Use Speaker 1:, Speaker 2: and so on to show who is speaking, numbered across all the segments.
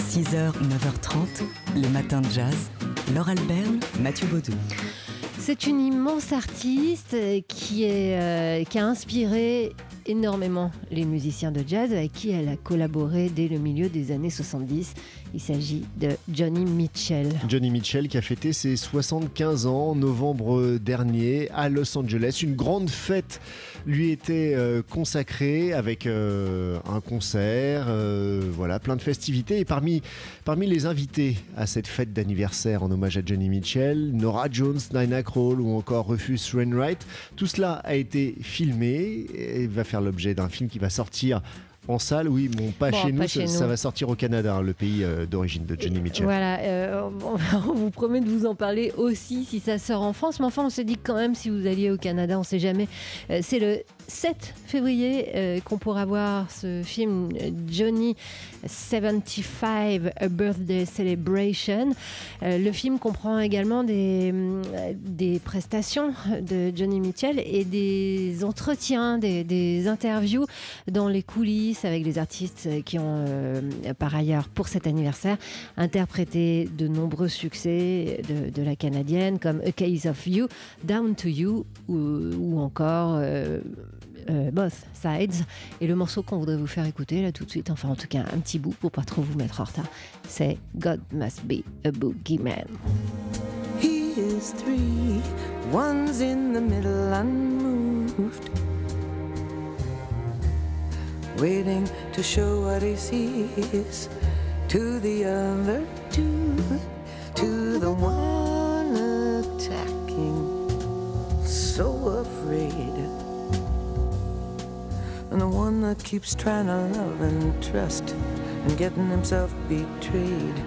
Speaker 1: 6h, 9h30, les matins de jazz. Laure Alberne, Mathieu Baudou.
Speaker 2: C'est une immense artiste qui, est, euh, qui a inspiré énormément les musiciens de jazz avec qui elle a collaboré dès le milieu des années 70. Il s'agit de Johnny Mitchell.
Speaker 3: Johnny Mitchell qui a fêté ses 75 ans en novembre dernier à Los Angeles. Une grande fête lui était euh, consacrée avec euh, un concert, euh, voilà, plein de festivités. Et parmi, parmi les invités à cette fête d'anniversaire en hommage à Johnny Mitchell, Nora Jones, Nina Kroll ou encore Rufus Wainwright, tout cela a été filmé et va faire l'objet d'un film qui va sortir en salle, oui, bon, pas,
Speaker 2: Bon,
Speaker 3: chez,
Speaker 2: pas
Speaker 3: nous,
Speaker 2: chez
Speaker 3: ça,
Speaker 2: nous.
Speaker 3: ça va sortir au Canada, hein, le pays euh, d'origine de Johnny Mitchell.
Speaker 2: Voilà, euh, on, on vous promet de vous en parler aussi si ça sort en France. Mais enfin, on s'est dit quand même, si vous alliez au Canada, on sait jamais. Euh, c'est le 7 février qu'on pourra voir ce film Johnny 75 A Birthday Celebration. Le film comprend également des, des prestations de Johnny Mitchell et des entretiens, des, des interviews dans les coulisses avec des artistes qui ont euh, par ailleurs pour cet anniversaire interprété de nombreux succès de, la canadienne comme A Case of You, Down to You ou, ou encore euh, euh, Both Sides. Et le morceau qu'on voudrait vous faire écouter là tout de suite, enfin en tout cas un petit bout pour pas trop vous mettre en retard, c'est God Must Be a Boogeyman.
Speaker 4: He is three, one's in the middle unmoved, waiting to show what he sees. To the other two, to the one attacking, so afraid, and the one that keeps trying to love and trust and getting himself betrayed.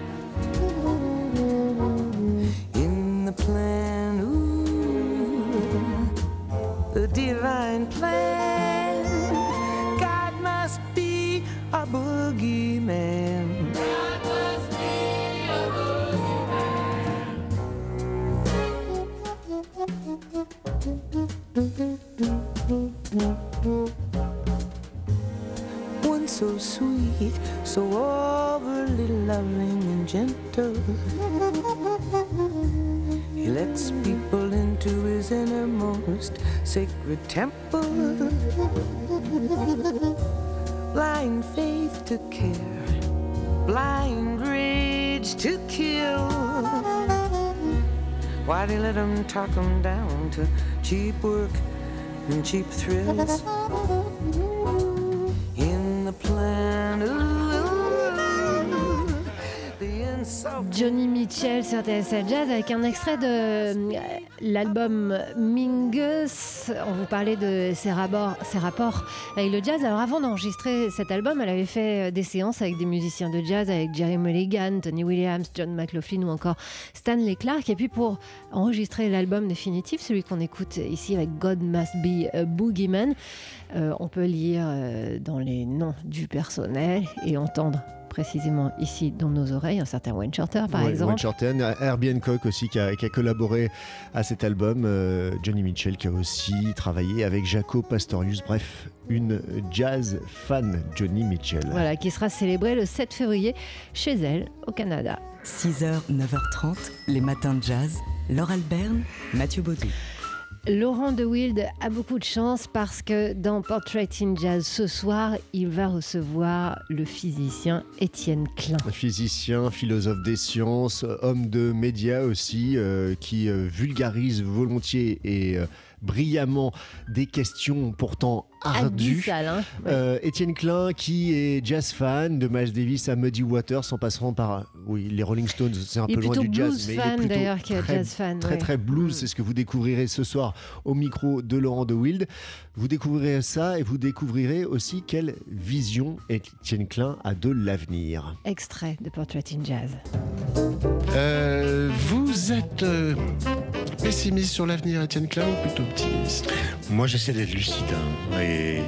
Speaker 4: In the plan, ooh, the divine plan. Be a boogeyman. One so sweet, so overly loving and gentle. He lets people into his innermost sacred temple. Blind faith to care, blind rage to kill. Why they he let him talk him down to cheap work and cheap thrills? In the plan,
Speaker 2: Johnny Mitchell sur TSL Jazz avec un extrait de euh, l'album Mingus. On vous parlait de ses rapports, avec le jazz. Alors avant d'enregistrer cet album, elle avait fait euh, des séances avec des musiciens de jazz, avec Jerry Mulligan, Tony Williams, John McLaughlin ou encore Stanley Clark. Et puis pour enregistrer l'album définitif, celui qu'on écoute ici avec God Must Be a Boogeyman, euh, on peut lire dans les noms du personnel et entendre précisément ici dans nos oreilles un certain Wayne Shorter par
Speaker 3: Ouais,
Speaker 2: exemple.
Speaker 3: Wayne Shorten, Herbie Hancock aussi qui a, qui a collaboré à cet album, euh, Johnny Mitchell qui a aussi travaillé avec Jaco Pastorius, bref, une jazz fan Johnny Mitchell.
Speaker 2: Voilà, qui sera célébrée le 7 février chez elle, au Canada.
Speaker 1: 6h, 9h30, les matins de jazz. Laure Alberne, Mathieu Baudou.
Speaker 2: Laurent De Wild a beaucoup de chance parce que dans Portrait in Jazz ce soir, il va recevoir le physicien Étienne Klein.
Speaker 3: Physicien, philosophe des sciences, homme de médias aussi, euh, qui euh, vulgarise volontiers et euh, brillamment des questions pourtant ardues.
Speaker 2: Hein Ouais.
Speaker 3: Euh, Étienne Klein, qui est jazz fan de Miles Davis à Muddy Waters, en passant par oui les Rolling Stones, c'est un
Speaker 2: Il
Speaker 3: peu loin du jazz, mais
Speaker 2: fan,
Speaker 3: il est plutôt très,
Speaker 2: jazz fan,
Speaker 3: très
Speaker 2: ouais.
Speaker 3: très blues.
Speaker 2: Mm.
Speaker 3: C'est ce que vous découvrirez ce soir au micro de Laurent de Wild. Vous découvrirez ça et vous découvrirez aussi quelle vision Étienne Klein a de l'avenir.
Speaker 2: Extrait de Portrait in Jazz.
Speaker 5: Euh, vous êtes euh, pessimiste sur l'avenir, Étienne Klein, ou plutôt optimiste
Speaker 6: Moi, j'essaie d'être lucide. hein, et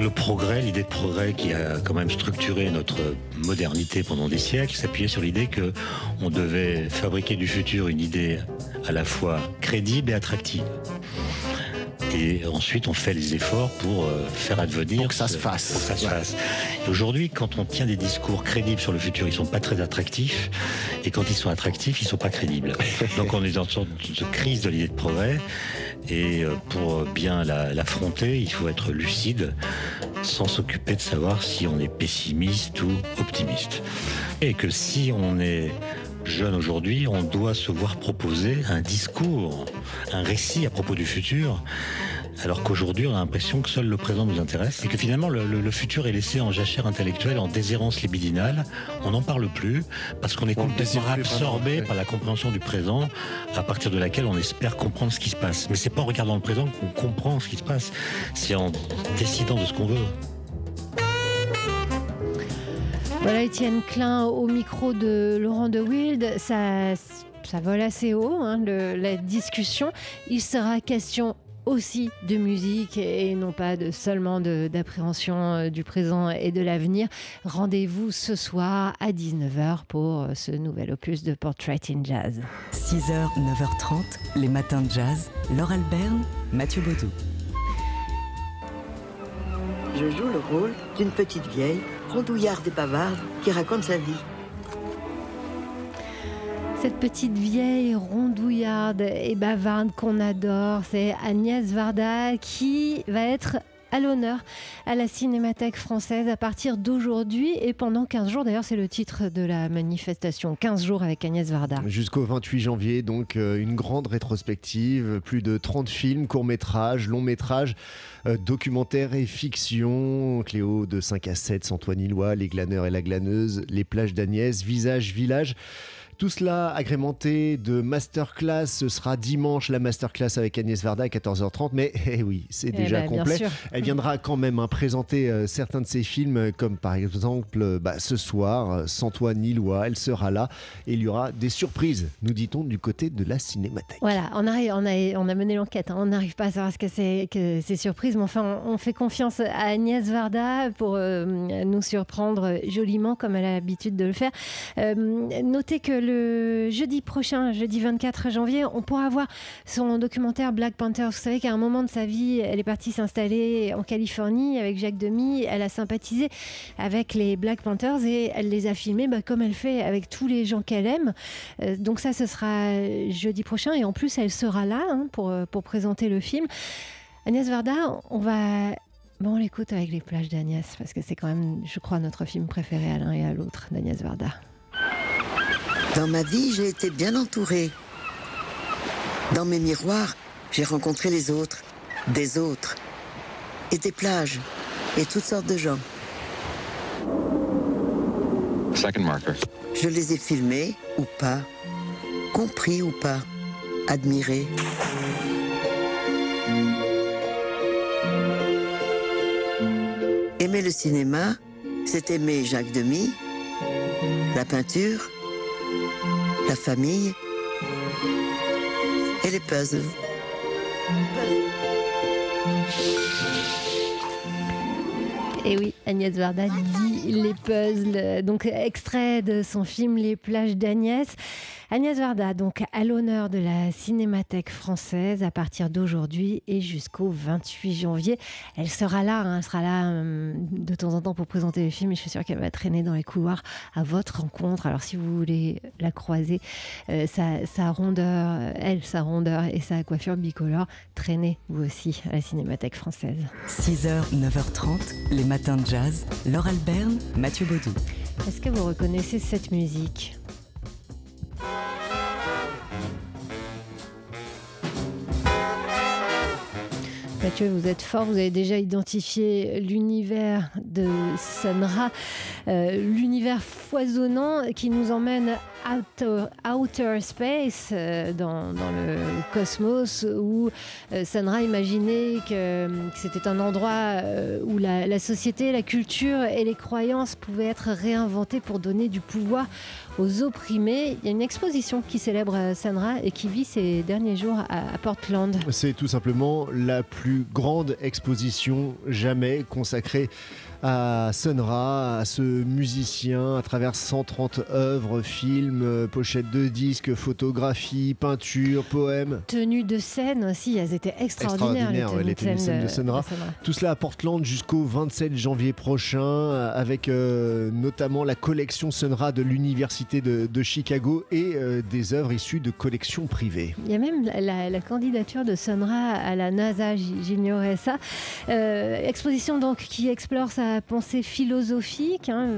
Speaker 6: le progrès, l'idée de progrès qui a quand même structuré notre modernité pendant des siècles, s'appuyait sur l'idée que on devait fabriquer du futur une idée à la fois crédible et attractive. Et ensuite, on fait les efforts pour euh, faire advenir.
Speaker 5: Pour que ça se fasse.
Speaker 6: pour que ça se fasse. Aujourd'hui, quand on tient des discours crédibles sur le futur, ils sont pas très attractifs. Et quand ils sont attractifs, ils sont pas crédibles. Donc on est dans une sorte de crise de l'idée de progrès. Et euh, pour bien la- l'affronter, il faut être lucide, sans s'occuper de savoir si on est pessimiste ou optimiste. Et que si on est jeune aujourd'hui, on doit se voir proposer un discours, un récit à propos du futur. Alors qu'aujourd'hui, on a l'impression que seul le présent nous intéresse et que finalement le, le- le futur est laissé en jachère intellectuelle, en déshérence libidinale. On n'en parle plus parce qu'on est
Speaker 5: On
Speaker 6: complètement absorbé par la compréhension du présent, à partir de laquelle on espère comprendre ce qui se passe. Mais c'est pas en regardant le présent qu'on comprend ce qui se passe, c'est en décidant de ce qu'on veut.
Speaker 2: Voilà Étienne Klein au micro de Laurent de Wild. Ça, ça vole assez haut, hein, la discussion. Il sera question aussi de musique et non pas de seulement d'appréhension euh, du présent et de l'avenir. Rendez-vous ce soir à 19h pour euh, ce nouvel opus de Portrait in Jazz.
Speaker 1: 6h, 9h30, les matins de jazz. Laure Alberne, Mathieu Baudou.
Speaker 7: Je joue le rôle d'une petite vieille, rondouillarde et bavarde, qui raconte sa vie.
Speaker 2: Cette petite vieille rondouillarde et bavarde qu'on adore, c'est Agnès Varda qui va être à l'honneur à la Cinémathèque française à partir d'aujourd'hui et pendant 15 jours. D'ailleurs, c'est le titre de la manifestation 15 jours avec Agnès Varda.
Speaker 3: Jusqu'au 28 janvier, donc euh, une grande rétrospective, plus de 30 films, courts-métrages, longs-métrages, euh, documentaires et fiction. Cléo de 5 à 7, Antoine Illois, Les glaneurs et la glaneuse, Les plages d'Agnès, Visage, Village. Tout cela agrémenté de masterclass. Ce sera dimanche la masterclass avec Agnès Varda à 14h30. Mais eh oui, c'est
Speaker 2: Eh
Speaker 3: déjà
Speaker 2: ben,
Speaker 3: complet. Elle viendra quand même hein, présenter euh, certains de ses films, euh, comme par exemple euh, bah, ce soir, euh, Santoine Nilois. Elle sera là et il y aura des surprises, nous dit-on, du côté de la cinémathèque.
Speaker 2: Voilà, on, arrive, on, a, on a mené l'enquête, hein. on n'arrive pas à savoir ce que c'est que ces surprises, mais enfin, on, on fait confiance à Agnès Varda pour nous surprendre joliment, comme elle a l'habitude de le faire. Notez que le jeudi prochain, jeudi 24 janvier, on pourra voir son documentaire Black Panther. Vous savez qu'à un moment de sa vie, elle est partie s'installer en Californie avec Jacques Demy. Elle a sympathisé avec les Black Panthers et elle les a filmés bah, comme elle fait avec tous les gens qu'elle aime. Euh, donc ça, ce sera jeudi prochain. Et en plus, elle sera là hein, pour, euh, pour présenter le film. Agnès Varda, on va... Bon, on l'écoute avec les plages d'Agnès, parce que c'est quand même, je crois, notre film préféré à l'un et à l'autre d'Agnès Varda.
Speaker 7: Dans ma vie, j'ai été bien entourée. Dans mes miroirs, j'ai rencontré les autres, des autres, et des plages, et toutes sortes de gens.
Speaker 8: Second marker.
Speaker 7: Je les ai filmés ou pas, compris ou pas, admirés. Aimer le cinéma, c'est aimer Jacques Demy, la peinture, la famille et les puzzles.
Speaker 2: Et oui, Agnès Varda dit les puzzles. Donc, extrait de son film Les plages d'Agnès. Agnès Varda, donc à l'honneur de la Cinémathèque française à partir d'aujourd'hui et jusqu'au 28 janvier. Elle sera là, hein, elle sera là hum, de temps en temps pour présenter le film et je suis sûre qu'elle va traîner dans les couloirs à votre rencontre. Alors si vous voulez la croiser, euh, sa, sa rondeur, elle, sa rondeur et sa coiffure bicolore, traînez vous aussi à la Cinémathèque française.
Speaker 1: 6h, 9h30, les matins de jazz. Laure Alberne, Mathieu Baudou.
Speaker 2: Est-ce que vous reconnaissez cette musique? Mathieu, vous êtes fort, vous avez déjà identifié l'univers de Sun-Ra, euh, l'univers foisonnant qui nous emmène outer, space, euh, dans, le cosmos, où euh, Sun-Ra imaginait que, c'était un endroit euh, où la, la société, la culture et les croyances pouvaient être réinventées pour donner du pouvoir aux opprimés. Il y a une exposition qui célèbre Sun-Ra et qui vit ces derniers jours à Portland.
Speaker 3: C'est tout simplement la plus grande exposition jamais consacrée à Sun Ra, à ce musicien à travers 130 œuvres, films, euh, pochettes de disques, photographies, peintures, poèmes.
Speaker 2: Tenues de scène aussi, elles étaient extraordinaires.
Speaker 3: Extraordinaire, ouais, les tenues de scène de Sun Ra. Tout cela à Portland jusqu'au 27 janvier prochain, euh, avec euh, notamment la collection Sun Ra de l'Université de, de Chicago et euh, des œuvres issues de collections privées.
Speaker 2: Il y a même la, la candidature de Sonra à la NASA, j'ignorais ça. Euh, exposition donc qui explore sa pensée philosophique, hein,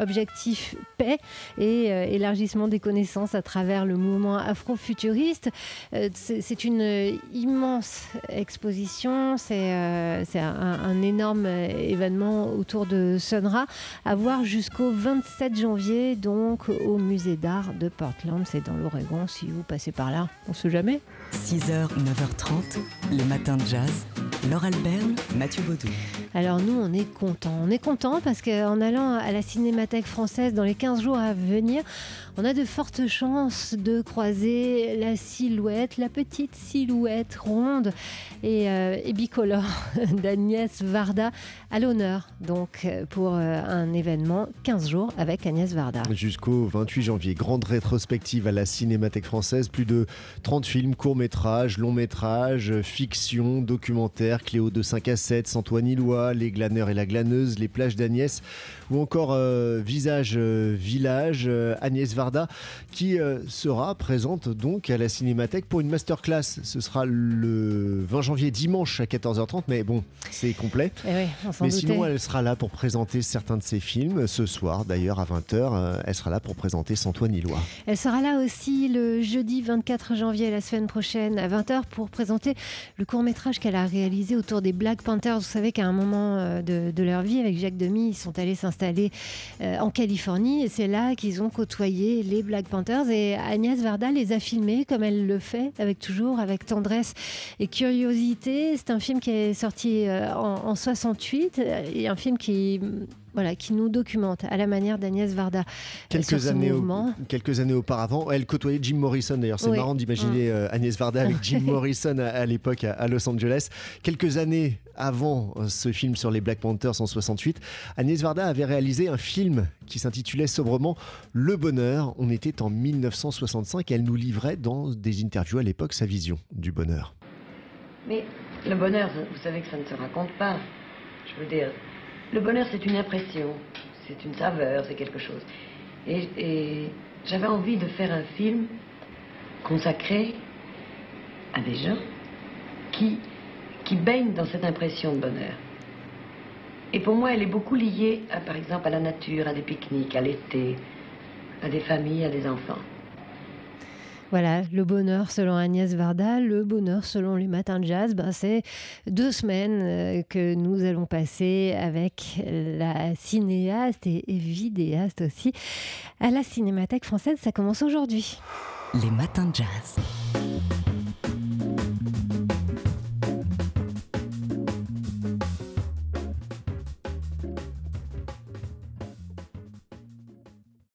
Speaker 2: objectif paix et euh, élargissement des connaissances à travers le mouvement afrofuturiste. Euh, c'est une euh, immense exposition, c'est euh, un, énorme euh, événement autour de Sonra à voir jusqu'au 27 janvier donc au musée d'art de Portland, c'est dans l'Oregon si vous passez par là, on sait jamais.
Speaker 1: 6h, 9h30, les matins de jazz. Laure Alberne, Mathieu Baudou.
Speaker 2: Alors nous, on est content. On est content parce qu'en allant à la Cinémathèque française dans les 15 jours à venir, on a de fortes chances de croiser la silhouette, la petite silhouette ronde et, euh, bicolore d'Agnès Varda à l'honneur. Donc euh, pour euh, un événement 15 jours avec Agnès Varda.
Speaker 3: Jusqu'au 28 janvier, grande rétrospective à la Cinémathèque française, plus de 30 films, courts-métrages, longs-métrages, fiction, documentaires, Cléo de 5 à 7, Antoine Ilois, Les glaneurs et la glaneuse, Les plages d'Agnès, ou encore euh, Visage euh, Village, euh, Agnès Varda, qui sera présente donc à la Cinémathèque pour une masterclass. Ce sera le 20 janvier, dimanche à 14h30, mais bon, c'est complet.
Speaker 2: Eh oui,
Speaker 3: Mais
Speaker 2: doutait.
Speaker 3: sinon, elle sera là pour présenter certains de ses films. Ce soir, d'ailleurs, à 20h, euh, elle sera là pour présenter Santoine Ilois.
Speaker 2: Elle sera là aussi le jeudi 24 janvier, la semaine prochaine, à 20h, pour présenter le court-métrage qu'elle a réalisé autour des Black Panthers. Vous savez qu'à un moment euh, de, leur vie, avec Jacques Demy, ils sont allés s'installer euh, en Californie et c'est là qu'ils ont côtoyé les Black Panthers. Et Agnès Varda les a filmés comme elle le fait, avec toujours avec tendresse et curiosité. C'est un film qui est sorti euh, en, en 68 euh, et un film qui. Voilà, qui nous documente à la manière d'Agnès Varda euh, sur
Speaker 3: Quelques
Speaker 2: ce
Speaker 3: années, au- quelques années auparavant, elle côtoyait Jim Morrison. D'ailleurs, c'est
Speaker 2: Oui.
Speaker 3: marrant d'imaginer euh, Agnès Varda avec Jim Morrison à, à l'époque à, à Los Angeles. Quelques années avant euh, ce film sur les Black Panthers en 68, Agnès Varda avait réalisé un film qui s'intitulait sobrement Le Bonheur. On était en 1965 et elle nous livrait dans des interviews à l'époque sa vision du bonheur.
Speaker 8: Mais le bonheur, vous savez que ça ne se raconte pas. Je veux dire, le bonheur, c'est une impression, c'est une saveur, c'est quelque chose. Et, j'avais envie de faire un film consacré à des gens qui, qui baignent dans cette impression de bonheur. Et pour moi, elle est beaucoup liée, par exemple, à la nature, à des pique-niques, à l'été, à des familles, à des enfants.
Speaker 2: Voilà, le bonheur selon Agnès Varda, le bonheur selon les matins de jazz, ben c'est deux semaines euh, que nous allons passer avec la cinéaste et, et vidéaste aussi à la Cinémathèque française. Ça commence aujourd'hui.
Speaker 1: Les matins de jazz.